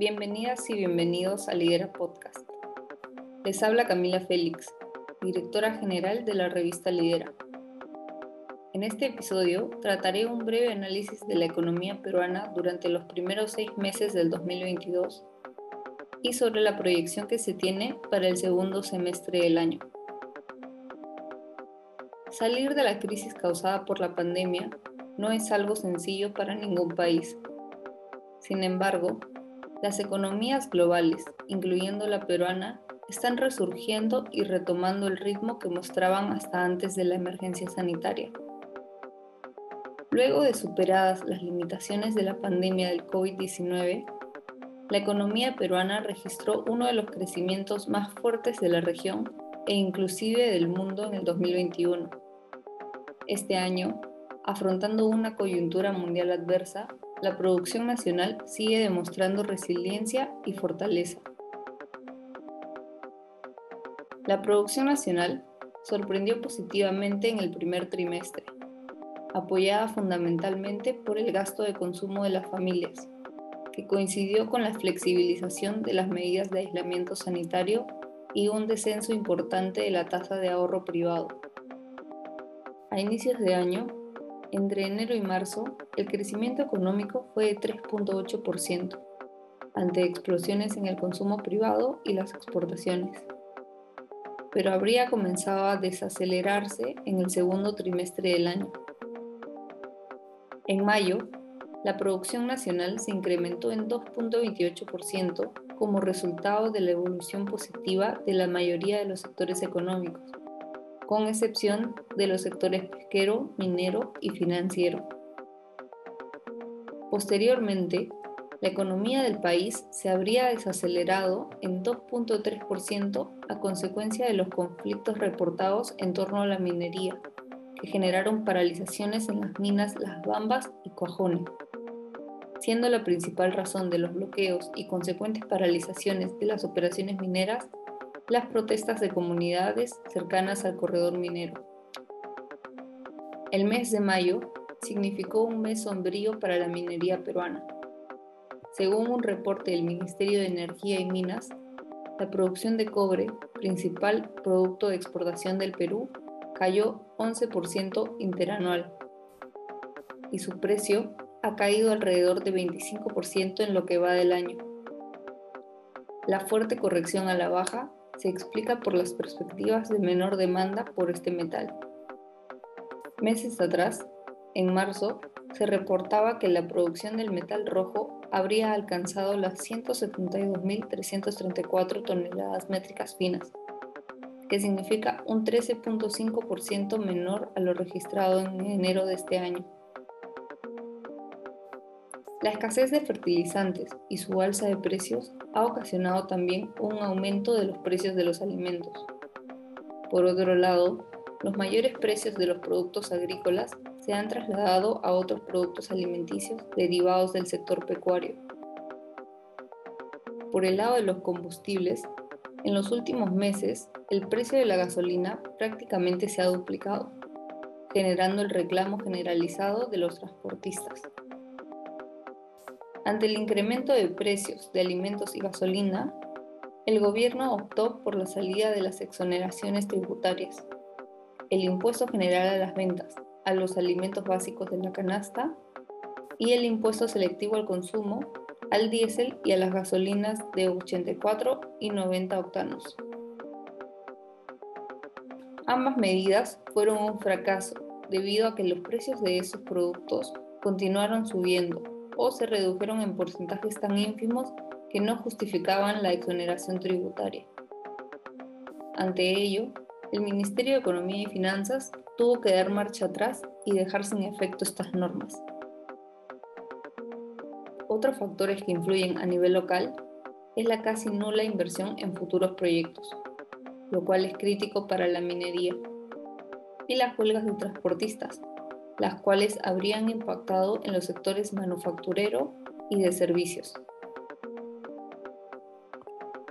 Bienvenidas y bienvenidos a Lidera Podcast. Les habla Camila Félix, directora general de la revista Lidera. En este episodio trataré un breve análisis de la economía peruana durante los primeros seis meses del 2022 y sobre la proyección que se tiene para el segundo semestre del año. Salir de la crisis causada por la pandemia no es algo sencillo para ningún país. Sin embargo, las economías globales, incluyendo la peruana, están resurgiendo y retomando el ritmo que mostraban hasta antes de la emergencia sanitaria. Luego de superadas las limitaciones de la pandemia del COVID-19, la economía peruana registró uno de los crecimientos más fuertes de la región e inclusive del mundo en el 2021. Este año, afrontando una coyuntura mundial adversa, la producción nacional sigue demostrando resiliencia y fortaleza. La producción nacional sorprendió positivamente en el primer trimestre, apoyada fundamentalmente por el gasto de consumo de las familias, que coincidió con la flexibilización de las medidas de aislamiento sanitario y un descenso importante de la tasa de ahorro privado. A inicios de año, entre enero y marzo, el crecimiento económico fue de 3.8%, ante explosiones en el consumo privado y las exportaciones. Pero habría comenzado a desacelerarse en el segundo trimestre del año, en mayo, la producción nacional se incrementó en 2.28% como resultado de la evolución positiva de la mayoría de los sectores económicos, con excepción de los sectores pesquero, minero y financiero. Posteriormente, la economía del país se habría desacelerado en 2.3% a consecuencia de los conflictos reportados en torno a la minería, que generaron paralizaciones en las minas Las Bambas y Coajones, siendo la principal razón de los bloqueos y consecuentes paralizaciones de las operaciones mineras las protestas de comunidades cercanas al corredor minero. El mes de mayo significó un mes sombrío para la minería peruana. Según un reporte del Ministerio de Energía y Minas, la producción de cobre, principal producto de exportación del Perú, cayó 11% interanual y su precio ha caído alrededor de 25% en lo que va del año. La fuerte corrección a la baja se explica por las perspectivas de menor demanda por este metal. Meses atrás, en marzo, se reportaba que la producción del metal rojo habría alcanzado las 172.334 toneladas métricas finas, que significa un 13.5% menor a lo registrado en enero de este año. La escasez de fertilizantes y su alza de precios ha ocasionado también un aumento de los precios de los alimentos. Por otro lado, los mayores precios de los productos agrícolas se han trasladado a otros productos alimenticios derivados del sector pecuario. Por el lado de los combustibles, en los últimos meses, el precio de la gasolina prácticamente se ha duplicado, generando el reclamo generalizado de los transportistas. Ante el incremento de precios de alimentos y gasolina, el gobierno optó por la salida de las exoneraciones tributarias, el impuesto general a las ventas, a los alimentos básicos de la canasta y el impuesto selectivo al consumo al diésel y a las gasolinas de 84 y 90 octanos. Ambas medidas fueron un fracaso debido a que los precios de esos productos continuaron subiendo o se redujeron en porcentajes tan ínfimos que no justificaban la exoneración tributaria. Ante ello, el Ministerio de Economía y Finanzas tuvo que dar marcha atrás y dejar sin efecto estas normas. Otros factores que influyen a nivel local es la casi nula inversión en futuros proyectos, lo cual es crítico para la minería, y las huelgas de transportistas, las cuales habrían impactado en los sectores manufacturero y de servicios.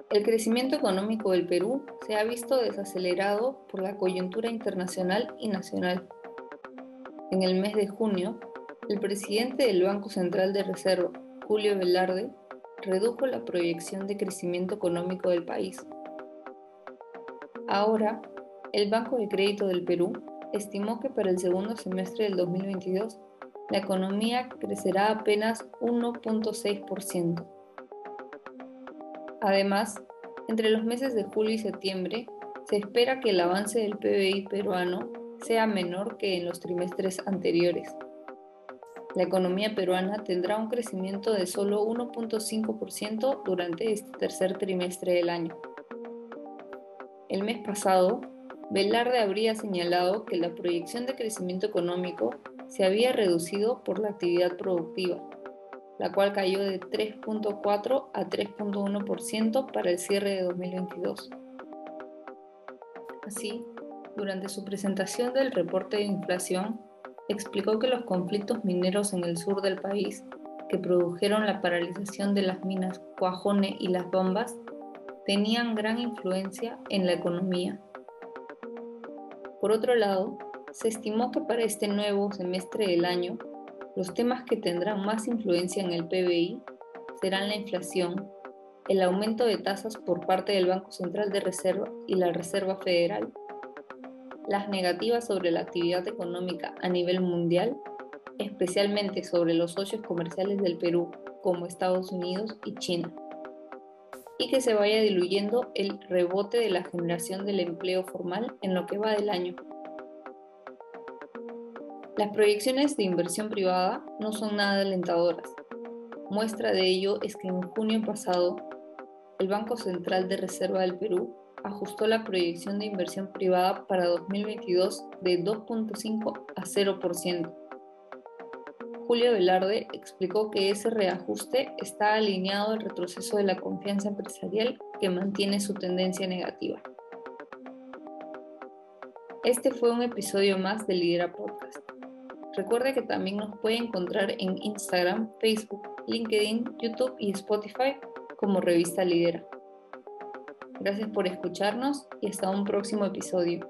El crecimiento económico del Perú se ha visto desacelerado por la coyuntura internacional y nacional. En el mes de junio, el presidente del Banco Central de Reserva, Julio Velarde, redujo la proyección de crecimiento económico del país. Ahora, el Banco de Crédito del Perú estimó que para el segundo semestre del 2022 la economía crecerá apenas 1.6%. Además, entre los meses de julio y septiembre, se espera que el avance del PBI peruano sea menor que en los trimestres anteriores. La economía peruana tendrá un crecimiento de solo 1.5% durante este tercer trimestre del año. El mes pasado, Velarde habría señalado que la proyección de crecimiento económico se había reducido por la actividad productiva, la cual cayó de 3.4 a 3.1% para el cierre de 2022. Así, durante su presentación del reporte de inflación, explicó que los conflictos mineros en el sur del país, que produjeron la paralización de las minas Cuajone y Las Bombas, tenían gran influencia en la economía. Por otro lado, se estimó que para este nuevo semestre del año, los temas que tendrán más influencia en el PBI serán la inflación, el aumento de tasas por parte del Banco Central de Reserva y la Reserva Federal, las negativas sobre la actividad económica a nivel mundial, especialmente sobre los socios comerciales del Perú como Estados Unidos y China, y que se vaya diluyendo el rebote de la generación del empleo formal en lo que va del año. Las proyecciones de inversión privada no son nada alentadoras. Muestra de ello es que en junio pasado, el Banco Central de Reserva del Perú ajustó la proyección de inversión privada para 2022 de 2.5 a 0%. Julio Velarde explicó que ese reajuste está alineado al retroceso de la confianza empresarial que mantiene su tendencia negativa. Este fue un episodio más de Lidera Podcast. Recuerde que también nos puede encontrar en Instagram, Facebook, LinkedIn, YouTube y Spotify como Revista Lidera. Gracias por escucharnos y hasta un próximo episodio.